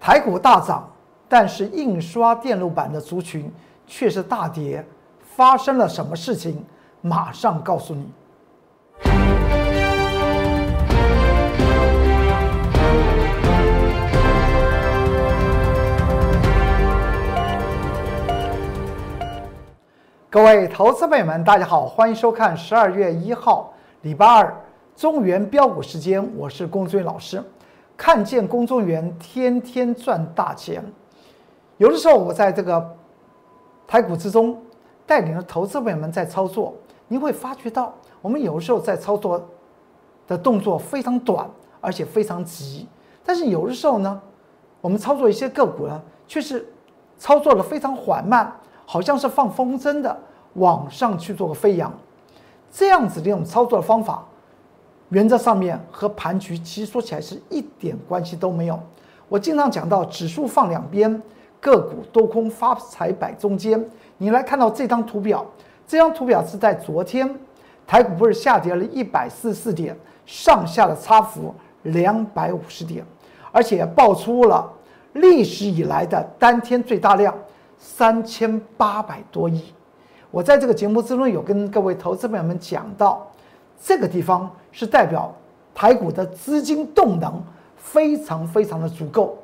台股大涨，但是印刷电路板的族群却是大跌，发生了什么事情？马上告诉你。各位投资朋友们，大家好，欢迎收看十二月一号礼拜二中原标股时间，我是龚尊老师。看见公众员天天赚大钱，有的时候我在这个台股之中带领着投资朋友们在操作，你会发觉到我们有的时候在操作的动作非常短，而且非常急，但是有的时候呢，我们操作一些个股呢，却是操作的非常缓慢，好像是放风筝的往上去做个飞扬，这样子的一种操作的方法。原则上面和盘局其实说起来是一点关系都没有。我经常讲到指数放两边，个股多空发财摆中间。你来看到这张图表，这张图表是在昨天台股不是下跌了一百四十四点，上下的差幅两百五十点，而且爆出了历史以来的单天最大量三千八百多亿。我在这个节目之中有跟各位投资朋友们讲到。这个地方是代表台股的资金动能非常非常的足够，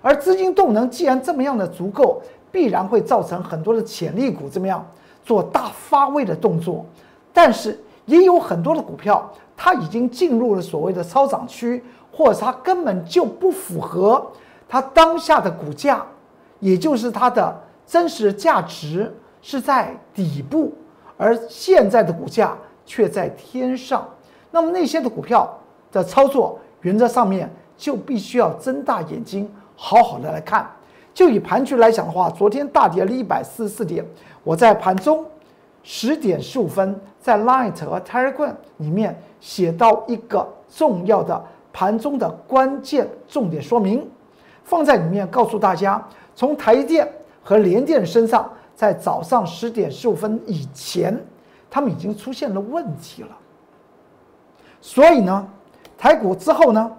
而资金动能既然这么样的足够，必然会造成很多的潜力股怎么样做大发威的动作，但是也有很多的股票，它已经进入了所谓的超涨区，或者它根本就不符合它当下的股价，也就是它的真实价值是在底部，而现在的股价。却在天上，那么那些的股票的操作原则上面就必须要睁大眼睛，好好的来看。就以盘局来讲的话，昨天大跌了一百四十四点。我在盘中十点十五分在 Light 和 Telegram 里面写到一个重要的盘中的关键重点说明，放在里面告诉大家，从台电和联电身上，在早上十点十五分以前。他们已经出现了问题了，所以呢，台股之后呢，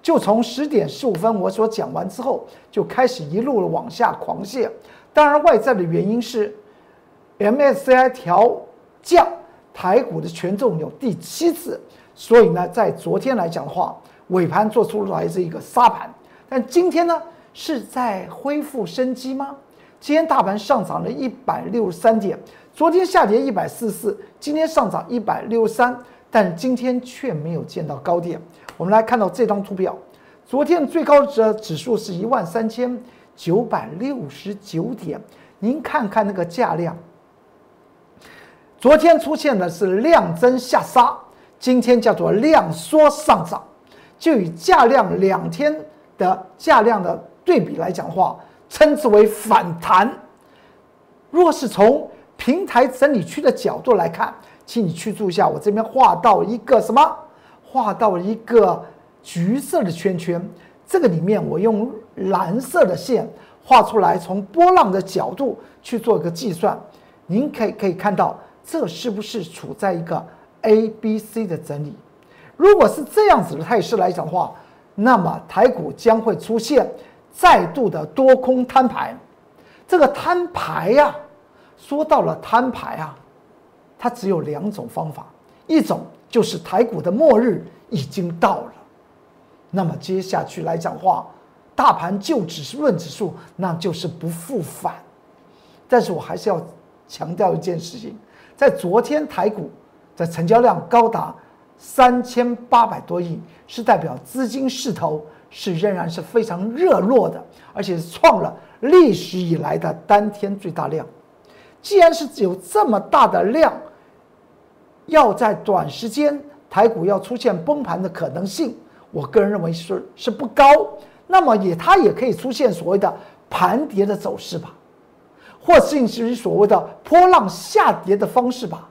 就从十点十五分我所讲完之后，就开始一路的往下狂泻。当然，外在的原因是 MSCI 调降台股的权重有第七次，所以呢，在昨天来讲的话，尾盘做出来是一个杀盘。但今天呢，是在恢复生机吗？今天大盘上涨了一百六十三点。昨天下跌一百四十四，今天上涨一百六十三，但今天却没有见到高点。我们来看到这张图表，昨天最高值指数是一万三千九百六十九点，您看看那个价量，昨天出现的是量增下杀，今天叫做量缩上涨，就以价量两天的价量的对比来讲话，称之为反弹。若是从平台整理区的角度来看，请你去注意一下，我这边画到一个什么？画到一个橘色的圈圈。这个里面我用蓝色的线画出来，从波浪的角度去做一个计算。您可以可以看到，这是不是处在一个 A、B、C 的整理？如果是这样子的态势来讲的话，那么台股将会出现再度的多空摊牌。这个摊牌呀。说到了摊牌啊，它只有两种方法，一种就是台股的末日已经到了，那么接下去来讲话，大盘就只是论指数，那就是不复返。但是我还是要强调一件事情，在昨天台股的成交量高达三千八百多亿，是代表资金势头是仍然是非常热络的，而且是创了历史以来的单天最大量。既然是有这么大的量，要在短时间台股要出现崩盘的可能性，我个人认为是是不高。那么也它也可以出现所谓的盘跌的走势吧，或甚至于所谓的波浪下跌的方式吧，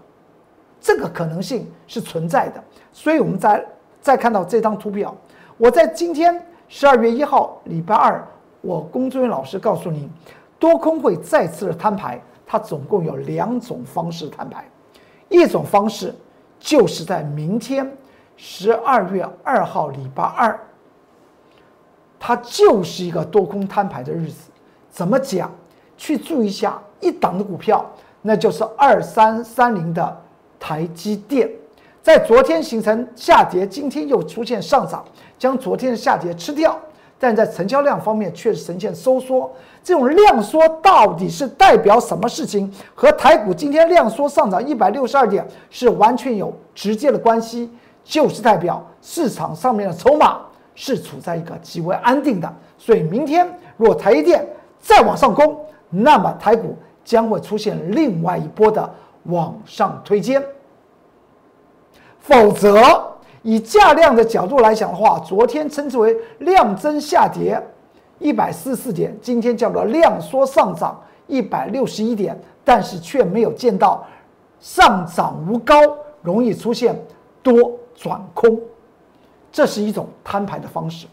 这个可能性是存在的。所以我们再再看到这张图表，我在今天十二月一号礼拜二，我龚作人老师告诉你，多空会再次的摊牌。它总共有两种方式摊牌，一种方式就是在明天十二月二号礼拜二，它就是一个多空摊牌的日子。怎么讲？去注意一下一档的股票，那就是二三三零的台积电，在昨天形成下跌，今天又出现上涨，将昨天的下跌吃掉。但在成交量方面却是呈现收缩，这种量缩到底是代表什么事情？和台股今天量缩上涨一百六十二点是完全有直接的关系，就是代表市场上面的筹码是处在一个极为安定的。所以明天若台积电再往上攻，那么台股将会出现另外一波的往上推肩，否则。以价量的角度来讲的话，昨天称之为量增下跌一百四十四点，今天叫做量缩上涨一百六十一点，但是却没有见到上涨无高，容易出现多转空，这是一种摊牌的方式。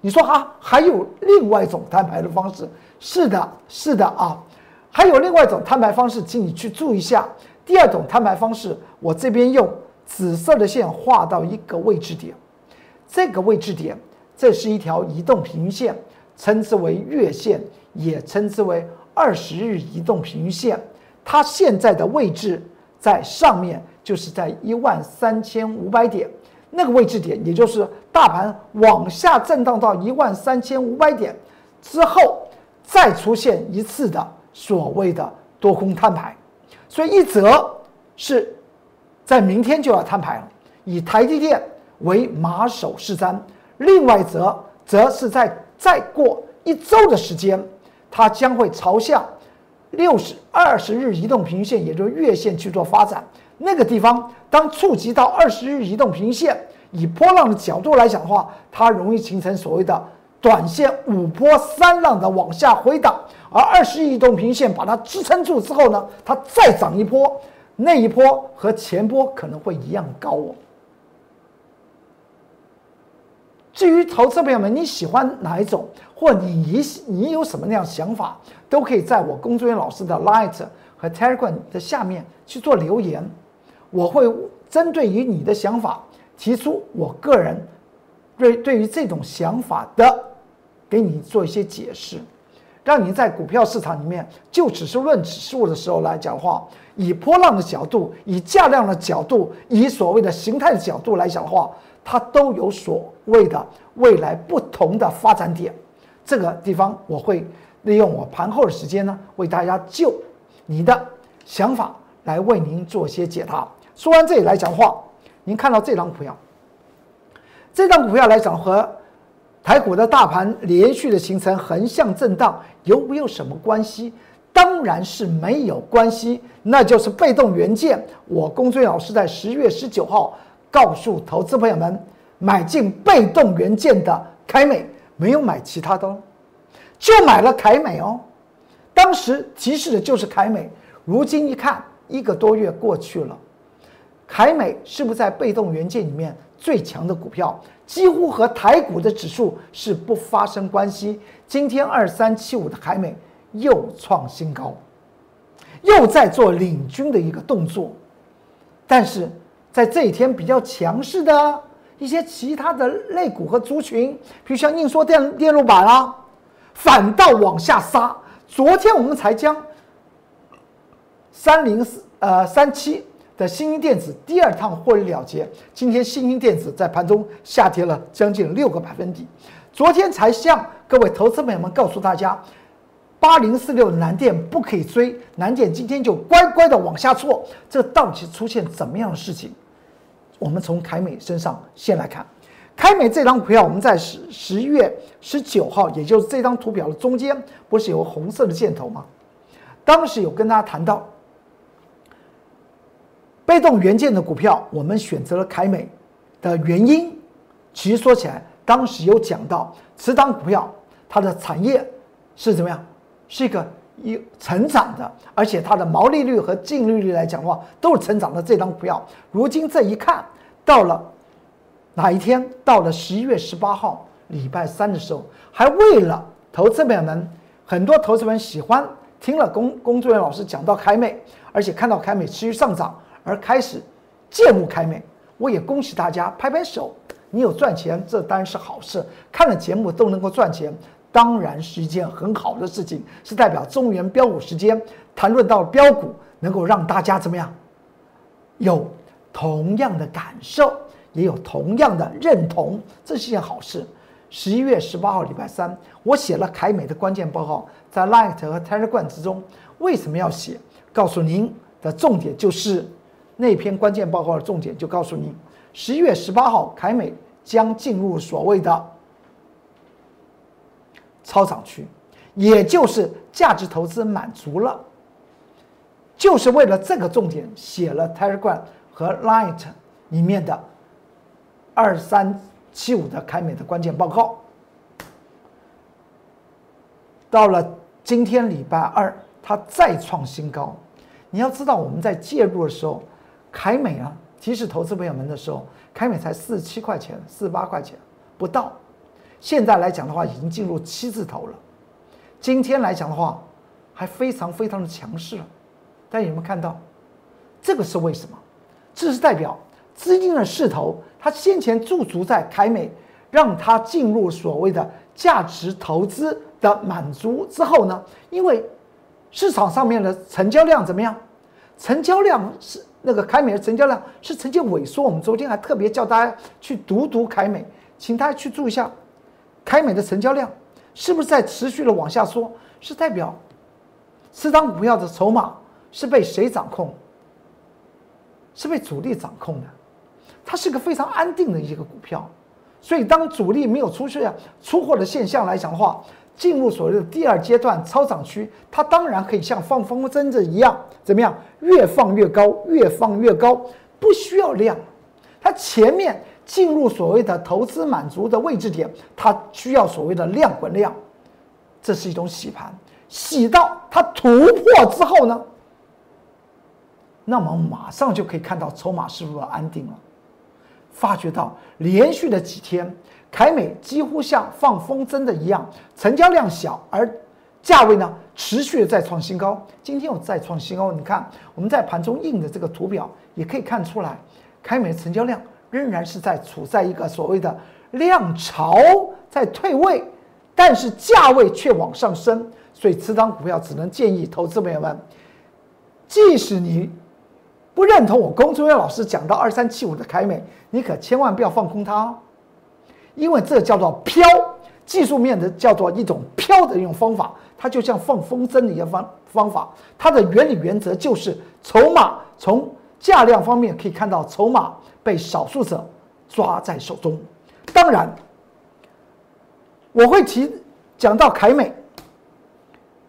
你说哈，还有另外一种摊牌的方式？是的，是的啊，还有另外一种摊牌方式，请你去注意一下。第二种摊牌方式，我这边用。紫色的线画到一个位置点，这个位置点，这是一条移动平均线，称之为月线，也称之为二十日移动平均线。它现在的位置在上面，就是在一万三千五百点那个位置点，也就是大盘往下震荡到一万三千五百点之后，再出现一次的所谓的多空摊牌。所以一则是。在明天就要摊牌了，以台积电为马首是瞻。另外则则是在再过一周的时间，它将会朝向六十二十日移动平均线，也就是月线去做发展。那个地方当触及到二十日移动平均线，以波浪的角度来讲的话，它容易形成所谓的短线五波三浪的往下回档，而二十日移动平均线把它支撑住之后呢，它再涨一波。那一波和前波可能会一样高哦。至于投资朋友们，你喜欢哪一种，或你你你有什么那样想法，都可以在我工作人员老师的 Light 和 Telegram 的下面去做留言，我会针对于你的想法提出我个人对对于这种想法的，给你做一些解释。让你在股票市场里面就只是论指数的时候来讲话，以波浪的角度，以价量的角度，以所谓的形态的角度来讲话，它都有所谓的未来不同的发展点。这个地方我会利用我盘后的时间呢，为大家就你的想法来为您做些解答。说完这里来讲话，您看到这张股票，这张股票来讲和。台股的大盘连续的形成横向震荡，有没有什么关系？当然是没有关系，那就是被动元件。我龚俊老师在十月十九号告诉投资朋友们，买进被动元件的凯美，没有买其他的，就买了凯美哦。当时提示的就是凯美，如今一看，一个多月过去了，凯美是不是在被动元件里面最强的股票？几乎和台股的指数是不发生关系。今天二三七五的海美又创新高，又在做领军的一个动作。但是在这一天比较强势的一些其他的类股和族群，比如像印刷电电路板啊，反倒往下杀。昨天我们才将三零四呃三七。的新兴电子第二趟获利了结，今天新兴电子在盘中下跌了将近六个百分点。昨天才向各位投资朋友们告诉大家，八零四六的南电不可以追，南电今天就乖乖的往下挫，这到底出现怎么样的事情？我们从凯美身上先来看，凯美这张股票，我们在十十月十九号，也就是这张图表的中间，不是有红色的箭头吗？当时有跟大家谈到。被动元件的股票，我们选择了凯美的原因，其实说起来，当时有讲到，此档股票它的产业是怎么样，是一个一成长的，而且它的毛利率和净利率来讲的话，都是成长的。这档股票，如今这一看到了哪一天？到了十一月十八号，礼拜三的时候，还为了投资朋友们，很多投资人喜欢听了工工作人员老师讲到凯美，而且看到凯美持续上涨。而开始，借目开美，我也恭喜大家，拍拍手，你有赚钱，这当然是好事。看了节目都能够赚钱，当然是一件很好的事情，是代表中原标股时间谈论到标股，能够让大家怎么样，有同样的感受，也有同样的认同，这是件好事。十一月十八号礼拜三，我写了凯美的关键报告，在 Light 和 Telegram 之中，为什么要写？告诉您的重点就是那篇关键报告的重点，就告诉你，十一月十八号凯美将进入所谓的超涨区，也就是价值投资满足了，就是为了这个重点写了 Telegram 和 Light 里面的二三。七五的凯美的关键报告，到了今天礼拜二，它再创新高。你要知道，我们在介入的时候，凯美啊，提示投资朋友们的时候，凯美才四十七块钱、四十八块钱不到。现在来讲的话，已经进入七字头了。今天来讲的话，还非常非常的强势。大家有没有看到？这个是为什么？这是代表。资金的势头，它先前驻足在凯美，让它进入所谓的价值投资的满足之后呢？因为市场上面的成交量怎么样？成交量是那个凯美的成交量是呈现萎缩。我们昨天还特别叫大家去读读凯美，请大家去注意一下，凯美的成交量是不是在持续的往下缩？是代表这张股票的筹码是被谁掌控？是被主力掌控的。它是个非常安定的一个股票，所以当主力没有出现出货的现象来讲的话，进入所谓的第二阶段超涨区，它当然可以像放风筝子一样，怎么样？越放越高，越放越高，不需要量。它前面进入所谓的投资满足的位置点，它需要所谓的量滚量，这是一种洗盘，洗到它突破之后呢，那么马上就可以看到筹码是不是安定了。发觉到连续的几天，凯美几乎像放风筝的一样，成交量小，而价位呢持续的在创新高。今天又再创新高，你看我们在盘中印的这个图表也可以看出来，凯美成交量仍然是在处在一个所谓的量潮在退位，但是价位却往上升，所以此档股票只能建议投资朋友们，即使你。不认同我龚中元老师讲到二三七五的凯美，你可千万不要放空它哦，因为这叫做飘，技术面的叫做一种飘的一种方法，它就像放风筝的一个方方法，它的原理原则就是筹码从价量方面可以看到筹码被少数者抓在手中。当然，我会提讲到凯美，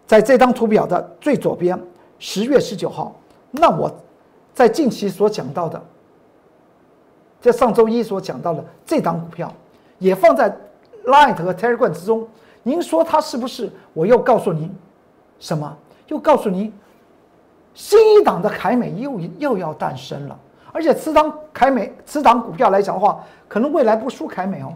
在这张图表的最左边，十月十九号，那我。在近期所讲到的，在上周一所讲到的这档股票，也放在 Light 和 Telegram 之中。您说它是不是？我又告诉您，什么？又告诉您，新一档的凯美又又要诞生了。而且此档凯美，此档股票来讲的话，可能未来不输凯美哦。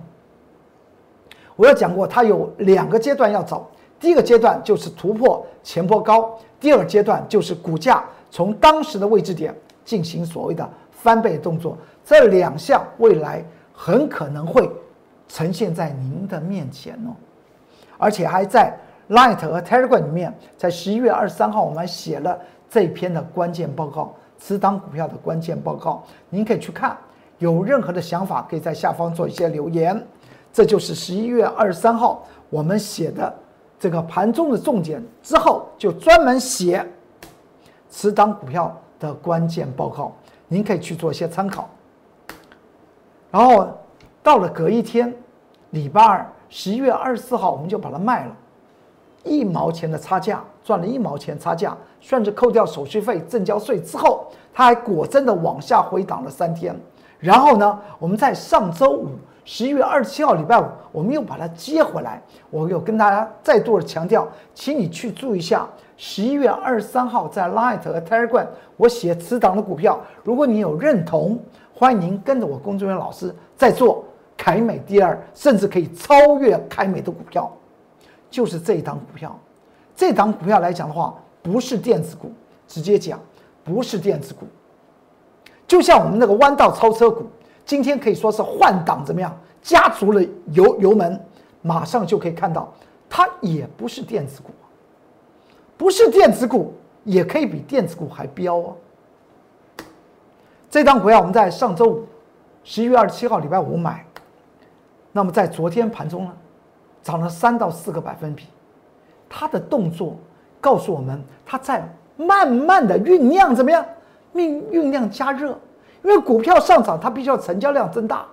我要讲过，它有两个阶段要走。第一个阶段就是突破前波高，第二阶段就是股价从当时的位置点。进行所谓的翻倍动作，这两项未来很可能会呈现在您的面前哦，而且还在 Light 和 Telegram 里面，在十一月二十三号我们还写了这篇的关键报告，此档股票的关键报告，您可以去看，有任何的想法可以在下方做一些留言。这就是十一月二十三号我们写的这个盘中的重点，之后就专门写此档股票。的关键报告，您可以去做一些参考。然后到了隔一天，礼拜二，十一月二十四号，我们就把它卖了，一毛钱的差价，赚了一毛钱差价，算是扣掉手续费、证交税之后，它还果真的往下回档了三天。然后呢，我们在上周五，十一月二十七号，礼拜五，我们又把它接回来。我有跟大家再度的强调，请你去注意一下。十一月二十三号，在 Light 和 Telegram，我写此档的股票。如果你有认同，欢迎您跟着我工作人员老师在做凯美第二，甚至可以超越凯美的股票，就是这一档股票。这档股票来讲的话，不是电子股，直接讲不是电子股。就像我们那个弯道超车股，今天可以说是换挡怎么样，加足了油油门，马上就可以看到，它也不是电子股，不是电子股也可以比电子股还飙啊。这档股票我们在上周五，十一月二十七号礼拜五买，那么在昨天盘中呢，涨了三到四个百分比，它的动作告诉我们，它在慢慢的酝酿怎么样？酝酝酿加热，因为股票上涨，它必须要成交量增大，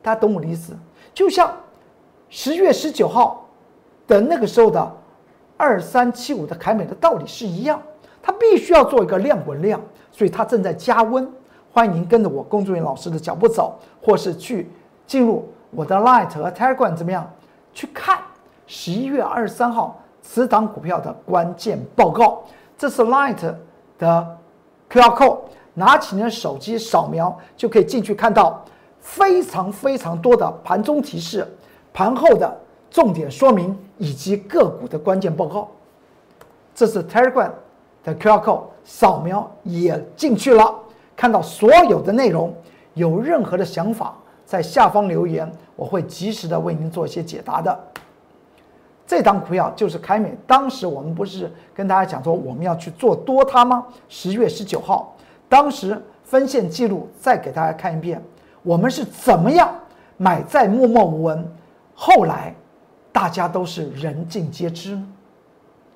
大家懂我的意思？就像十月十九号的那个时候的二三七五的凯美的道理是一样，它必须要做一个量滚量，所以它正在加温。欢迎您跟着我工作人员老师的脚步走，或是去进入我的 Light 和 Telegram 怎么样？去看十一月二十三号此档股票的关键报告。这是 Light 的 QR code，拿起你的手机扫描就可以进去看到非常非常多的盘中提示、盘后的重点说明以及个股的关键报告。这是 Telegram 的 QR code，扫描也进去了。看到所有的内容，有任何的想法，在下方留言，我会及时的为您做一些解答的。这档股票就是凯美，当时我们不是跟大家讲说我们要去做多它吗？十月十九号，当时分线记录再给大家看一遍，我们是怎么样买在默默无闻，后来大家都是人尽皆知，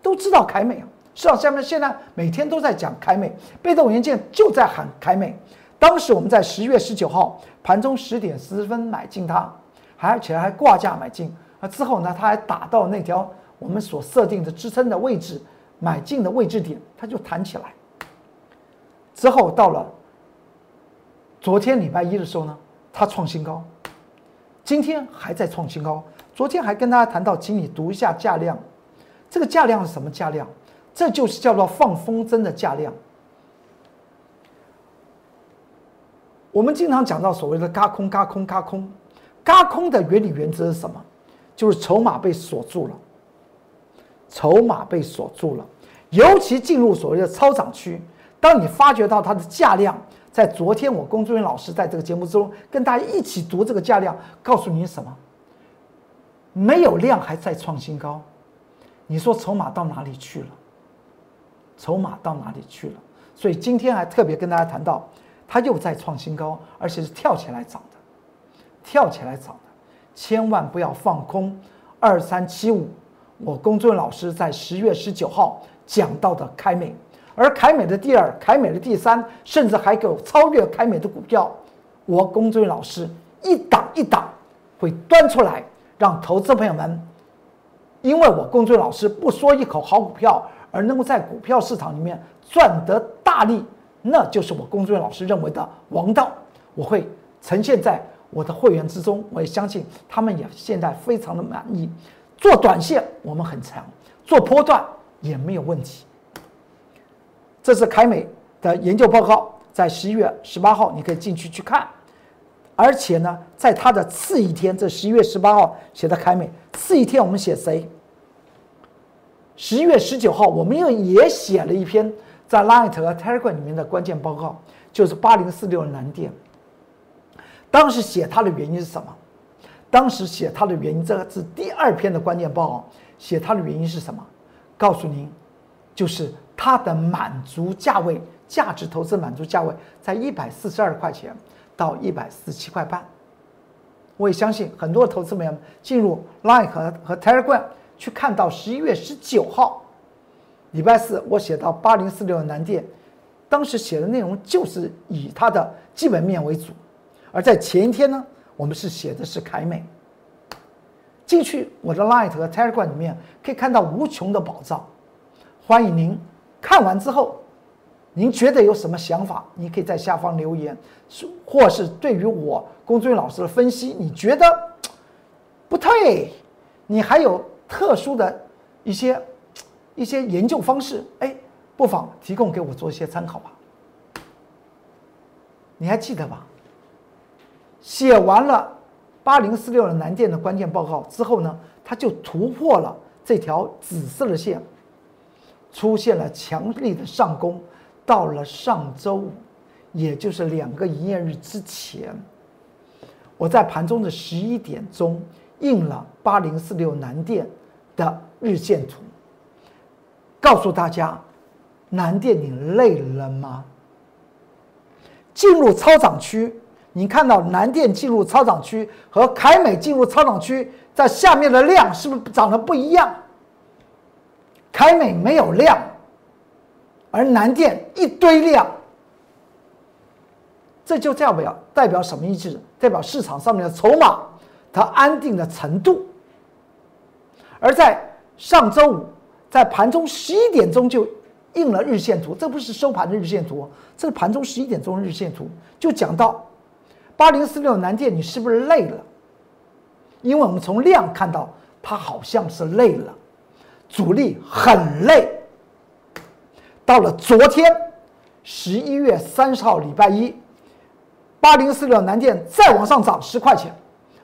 都知道凯美啊。市场下面现在每天都在讲凯美，被动元件就在喊凯美。当时我们在十月十九号盘中十点十分买进它，而且还挂价买进。啊，之后呢，它还打到那条我们所设定的支撑的位置，买进的位置点，它就弹起来。之后到了昨天礼拜一的时候呢，它创新高，今天还在创新高。昨天还跟大家谈到，请你读一下价量，这个价量是什么价量？这就是叫做放风筝的价量。我们经常讲到所谓的“嘎空、嘎空、嘎空”，嘎空的原理原则是什么？就是筹码被锁住了，筹码被锁住了。尤其进入所谓的超涨区，当你发觉到它的价量，在昨天我工作人员老师在这个节目中跟大家一起读这个价量，告诉你什么？没有量还在创新高，你说筹码到哪里去了？筹码到哪里去了？所以今天还特别跟大家谈到，它又在创新高，而且是跳起来涨的，跳起来涨的，千万不要放空。二三七五，我龚俊老师在十月十九号讲到的凯美，而凯美的第二、凯美的第三，甚至还有超越凯美的股票，我龚俊老师一档一档会端出来，让投资朋友们，因为我龚俊老师不说一口好股票。而能够在股票市场里面赚得大利，那就是我工作人员老师认为的王道。我会呈现在我的会员之中，我也相信他们也现在非常的满意。做短线我们很强，做波段也没有问题。这是凯美的研究报告，在十一月十八号你可以进去去看。而且呢，在它的次一天，这十一月十八号写的凯美，次一天我们写谁？十一月十九号，我们又也写了一篇在 Light 和 Telegram 里面的关键报告，就是八零四六蓝电。当时写它的原因是什么？当时写它的原因，这个是第二篇的关键报告。写它的原因是什么？告诉您，就是它的满足价位，价值投资满足价位在一百四十二块钱到一百四十七块半。我也相信很多投资们进入 Light 和和 Telegram。去看到十一月十九号，礼拜四，我写到八零四六的南电，当时写的内容就是以它的基本面为主，而在前一天呢，我们是写的是凯美。进去我的 Light 和 Telegram 里面可以看到无穷的宝藏，欢迎您看完之后，您觉得有什么想法，你可以在下方留言，或是对于我龚俊老师的分析，你觉得不对，你还有。特殊的一些一些研究方式，哎，不妨提供给我做一些参考吧。你还记得吧？写完了八零四六的南电的关键报告之后呢，它就突破了这条紫色的线，出现了强力的上攻。到了上周五，也就是两个营业日之前，我在盘中的十一点钟印了八零四六南电的日线图，告诉大家，南电你累了吗？进入超涨区，你看到南电进入超涨区和凯美进入超涨区，在下面的量是不是涨得不一样？凯美没有量，而南电一堆量。这就代表代表什么意思？代表市场上面的筹码它安定的程度。而在上周五，在盘中十一点钟就印了日线图，这不是收盘的日线图，这是盘中十一点钟日线图，就讲到八零四六南电，你是不是累了？因为我们从量看到它好像是累了，主力很累。到了昨天十一月三十号礼拜一。八零四六南电再往上涨十块钱，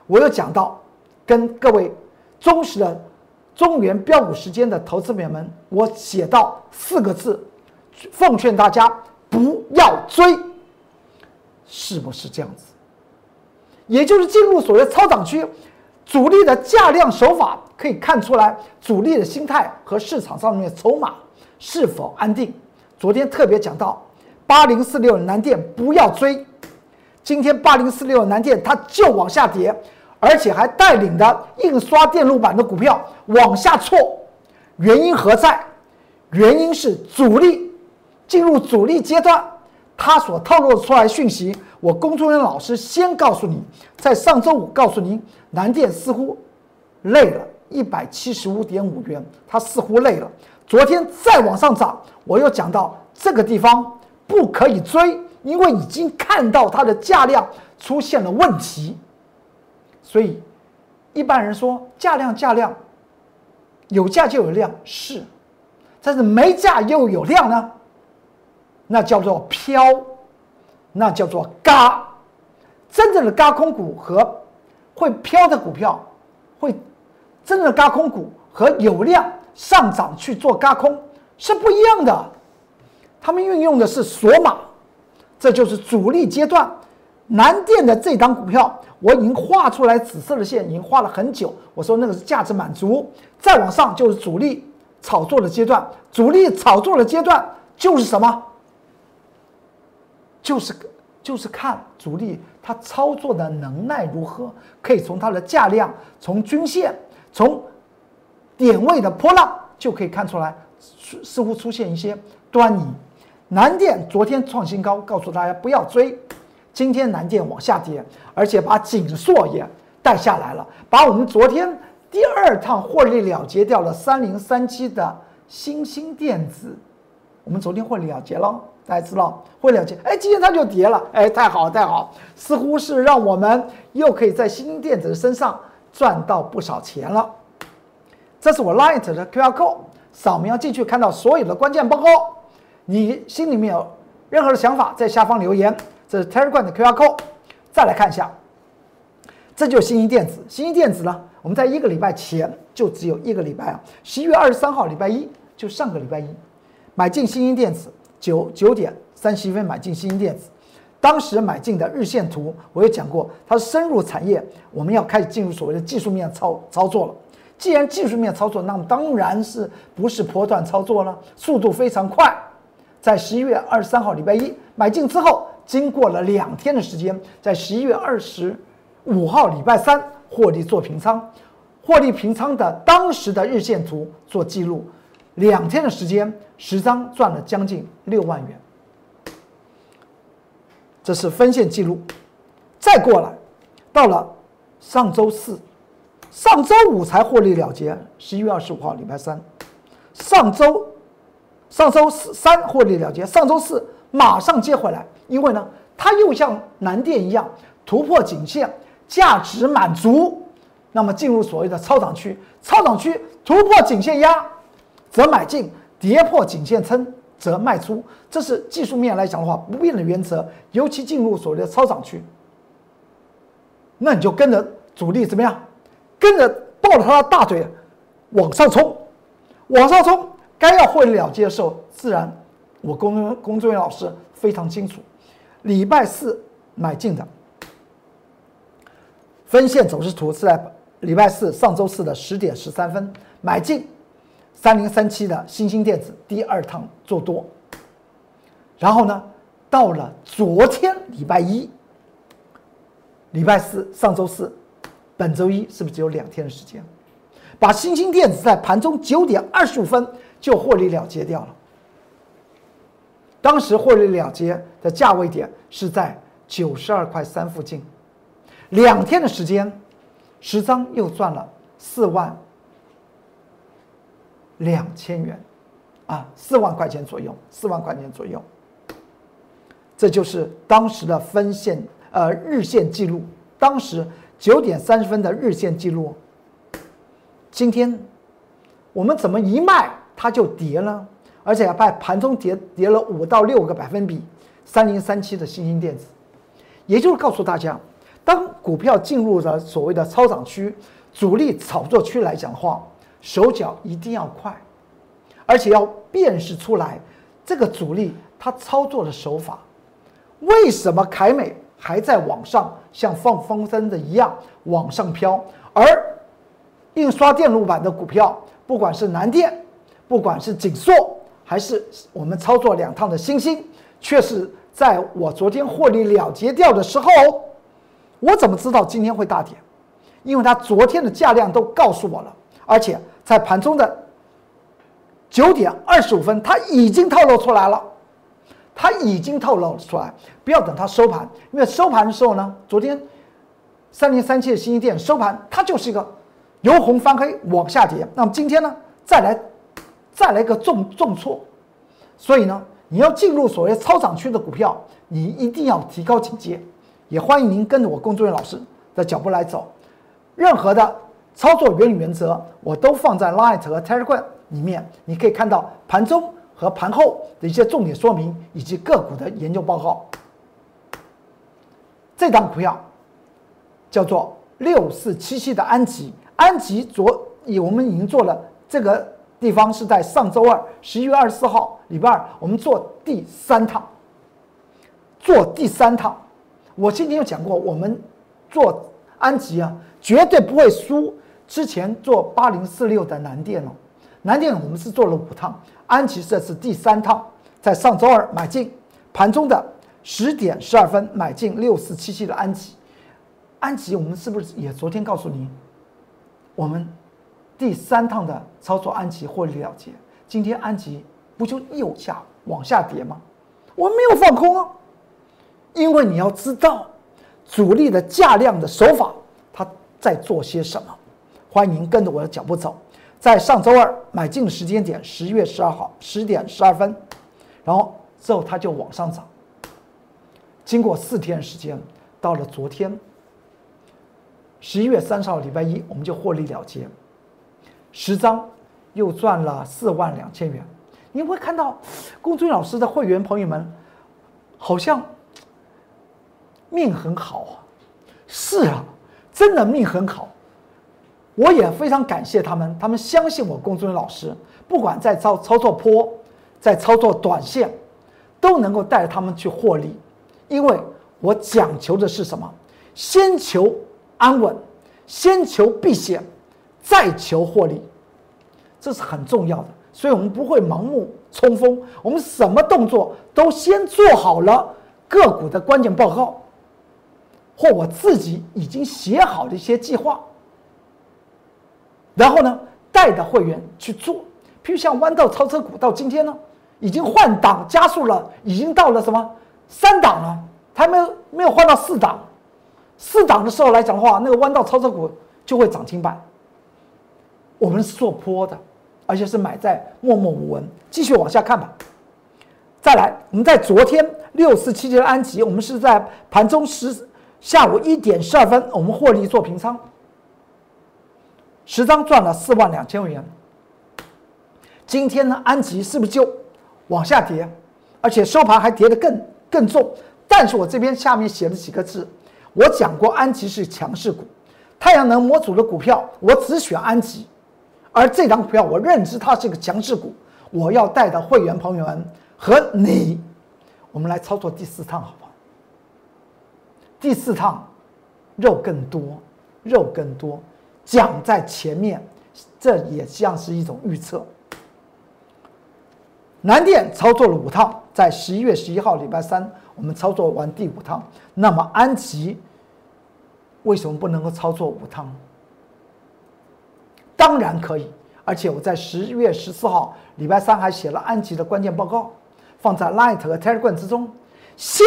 我又讲到，跟各位忠实的中原标股时间的投资朋友们，我写到四个字，奉劝大家不要追，是不是这样子？也就是进入所谓超涨区，主力的价量手法可以看出来，主力的心态和市场上面筹码是否安定。昨天特别讲到八零四六南电不要追。今天八零四六南电它就往下跌，而且还带领的印刷电路板的股票往下挫，原因何在？原因是主力进入主力阶段，他所透露出来讯息，我工作人员老师先告诉你，在上周五告诉您，南电似乎累了，一百七十五点五元，它似乎累了。昨天再往上涨，我又讲到这个地方不可以追。因为已经看到它的价量出现了问题，所以一般人说价量价量，有价就有量是，但是没价又有量呢，那叫做飘，那叫做嘎。真正的嘎空股和会飘的股票，会真正的嘎空股和有量上涨去做嘎空是不一样的，他们运用的是锁码。这就是主力阶段，南电的这档股票，我已经画出来紫色的线，已经画了很久。我说那个是价值满足，再往上就是主力炒作的阶段。主力炒作的阶段就是什么？就是就是看主力他操作的能耐如何，可以从它的价量、从均线、从点位的波浪就可以看出来，似乎出现一些端倪。南电昨天创新高，告诉大家不要追。今天南电往下跌，而且把锦硕也带下来了，把我们昨天第二趟获利了结掉了三零三七的新兴电子，我们昨天获利了结了，大家知道获利了结，哎，今天它就跌了，哎，太好太好，似乎是让我们又可以在新兴电子的身上赚到不少钱了。这是我 Light 的 QR code，扫描进去看到所有的关键报告。你心里面有任何的想法，在下方留言。这是 Telegram 的 QR code。再来看一下，这就是新兴电子。新兴电子呢，我们在一个礼拜前就只有一个礼拜啊，十一月二十三号礼拜一，就上个礼拜一，买进新兴电子九九点三十一分买进新兴电子。当时买进的日线图我也讲过，它是深入产业，我们要开始进入所谓的技术面操操作了。既然技术面操作，那么当然是不是波段操作了，速度非常快。在十一月二十三号礼拜一买进之后，经过了两天的时间，在十一月二十五号礼拜三获利做平仓，获利平仓的当时的日线图做记录，两天的时间，十张赚了将近六万元，这是分线记录。再过来，到了上周四，上周五才获利了结，十一月二十五号礼拜三，上周。上周四三获利了结，上周四马上接回来，因为呢，它又像南电一样突破颈线，价值满足，那么进入所谓的超涨区，超涨区突破颈线压，则买进，跌破颈线撑则卖出，这是技术面来讲的话不变的原则。尤其进入所谓的超涨区，那你就跟着主力怎么样，跟着抱着他的大腿往上冲，往上冲。该要获利了结的时候，自然我工工作人员老师非常清楚。礼拜四买进的，分线走势图是在礼拜四上周四的十点十三分买进三零三七的新兴电子第二趟做多，然后呢，到了昨天礼拜一、礼拜四上周四，本周一是不是只有两天的时间？把新兴电子在盘中九点二十五分就获利了结掉了。当时获利了结的价位点是在九十二块三附近，两天的时间，十张又赚了四万两千元，啊，四万块钱左右，四万块钱左右。这就是当时的分线呃日线记录，当时九点三十分的日线记录。今天我们怎么一卖它就跌了？而且在盘中跌跌了五到六个百分比，三零三七的新兴电子，也就是告诉大家，当股票进入了所谓的超涨区、主力炒作区来讲的话，手脚一定要快，而且要辨识出来这个主力他操作的手法。为什么凯美还在往上像放风筝的一样往上飘，而印刷电路板的股票，不管是南电，不管是景硕。还是我们操作两趟的星星，却是在我昨天获利了结掉的时候，我怎么知道今天会大跌？因为它昨天的价量都告诉我了，而且在盘中的九点二十五分，它已经透露出来了，它已经透露出来。不要等它收盘，因为收盘的时候呢，昨天三零三七的新一店收盘，它就是一个由红翻黑往下跌。那么今天呢，再来。再来个重重挫，所以呢，你要进入所谓超涨区的股票，你一定要提高警戒。也欢迎您跟着我工作人员老师的脚步来走。任何的操作原理原则，我都放在 Light 和 Telegram 里面，你可以看到盘中和盘后的一些重点说明以及个股的研究报告。这档股票叫做六四七七的安吉，安吉昨以我们已经做了这个。地方是在上周二，十一月二十四号，礼拜二，我们做第三趟，做第三趟。我今天有讲过，我们做安吉啊，绝对不会输之前做八零四六的南电哦。南电我们是做了五趟，安吉这是第三趟，在上周二买进，盘中的十点十二分买进六四七七的安吉。安吉我们是不是也昨天告诉您，我们？第三趟的操作，安吉获利了结。今天安吉不就又下往下跌吗？我没有放空啊，因为你要知道主力的价量的手法，他在做些什么。欢迎跟着我的脚步走，在上周二买进时间点，十月十二号十点十二分，然后之后它就往上涨。经过四天时间，到了昨天十一月三十号礼拜一，我们就获利了结。十张又赚了四万两千元，你会看到公孙老师的会员朋友们好像命很好啊！是啊，真的命很好。我也非常感谢他们，他们相信我公孙老师，不管在操操作坡，在操作短线，都能够带着他们去获利，因为我讲求的是什么？先求安稳，先求避险。再求获利，这是很重要的，所以我们不会盲目冲锋，我们什么动作都先做好了个股的关键报告，或我自己已经写好的一些计划，然后呢带着会员去做，譬如像弯道超车股到今天呢，已经换挡加速了，已经到了什么三档了，还没有没有换到四档，四档的时候来讲的话，那个弯道超车股就会涨停板。我们是做坡的，而且是买在默默无闻。继续往下看吧。再来，我们在昨天六四七七的安吉，我们是在盘中十下午一点十二分，我们获利做平仓，十张赚了四万两千元。今天呢，安吉是不是就往下跌，而且收盘还跌得更更重？但是我这边下面写了几个字，我讲过安吉是强势股，太阳能模组的股票，我只选安吉。而这张股票，我认知它是一个强势股，我要带的会员朋友们和你，我们来操作第四趟，好不好？第四趟肉更多，肉更多，讲在前面，这也像是一种预测。南电操作了五趟，在十一月十一号礼拜三，我们操作完第五趟。那么安吉为什么不能够操作五趟？当然可以，而且我在十月十四号礼拜三还写了安吉的关键报告，放在 Light 和 Telegram 之中，先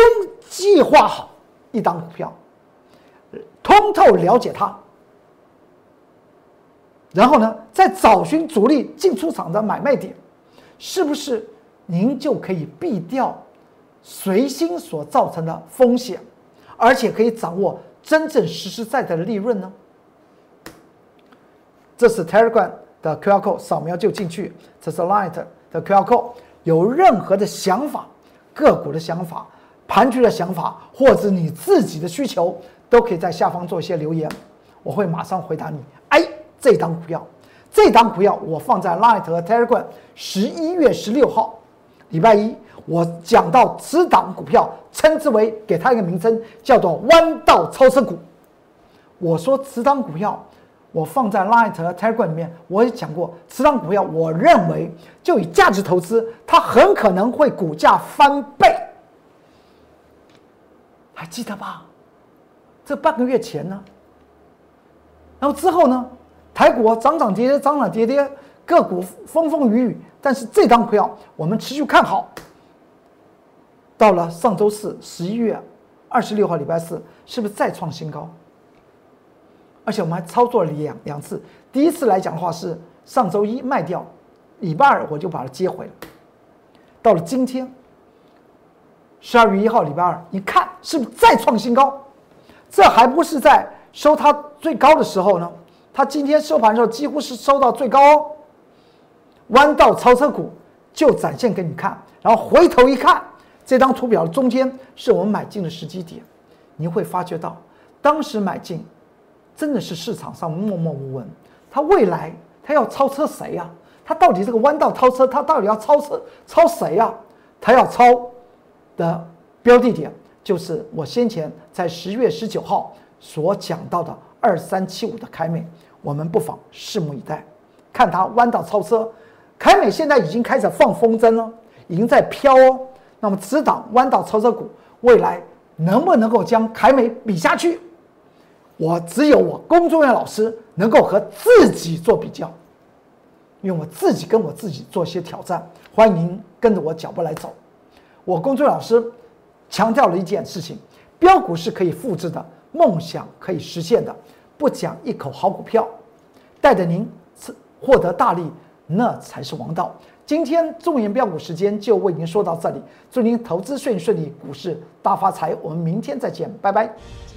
计划好一档股票，通透了解它，然后呢，再找寻主力进出场的买卖点。是不是您就可以避掉随心所造成的风险，而且可以掌握真正实实在在的利润呢？这是 Telegram 的 QR code，扫描就进去。这是 Light 的 QR code，有任何的想法、个股的想法、盘局的想法，或者你自己的需求，都可以在下方做一些留言，我会马上回答你。哎，这张股票。这档股票我放在 Light 和 Telegram，十一月十六号，礼拜一，我讲到此档股票，称之为给它一个名称，叫做弯道超车股。我说此档股票，我放在 Light 和 Telegram 里面，我也讲过，此档股票，我认为就以价值投资，它很可能会股价翻倍，还记得吧？这半个月前呢，然后之后呢？台股涨涨跌跌，涨涨跌跌，个股风风雨雨，但是这张股票我们持续看好。到了上周四，十一月二十六号，礼拜四，是不是再创新高？而且我们还操作了两两次，第一次来讲的话是上周一卖掉，礼拜二我就把它接回了。到了今天，十二月一号，礼拜二，你看是不是再创新高？这还不是在收它最高的时候呢？它今天收盘的时候几乎是收到最高哦，弯道超车股就展现给你看，然后回头一看，这张图表中间是我们买进的时机点，你会发觉到当时买进真的是市场上默默无闻。它未来它要超车谁呀？它到底这个弯道超车，它到底要超车超谁呀？它要超的标的点就是我先前在十月十九号所讲到的二三七五的凯美。我们不妨拭目以待，看它弯道超车。凯美现在已经开始放风筝了，已经在飘哦。那么此档弯道超车股未来能不能够将凯美比下去？我只有我工作人员老师能够和自己做比较，因为我自己跟我自己做一些挑战。欢迎您跟着我脚步来走。我工作人员老师强调了一件事情：标股是可以复制的，梦想可以实现的。不讲一口好股票，带着您获得大利，那才是王道。今天中原标股时间就为您说到这里，祝您投资顺顺利，股市大发财。我们明天再见，拜拜。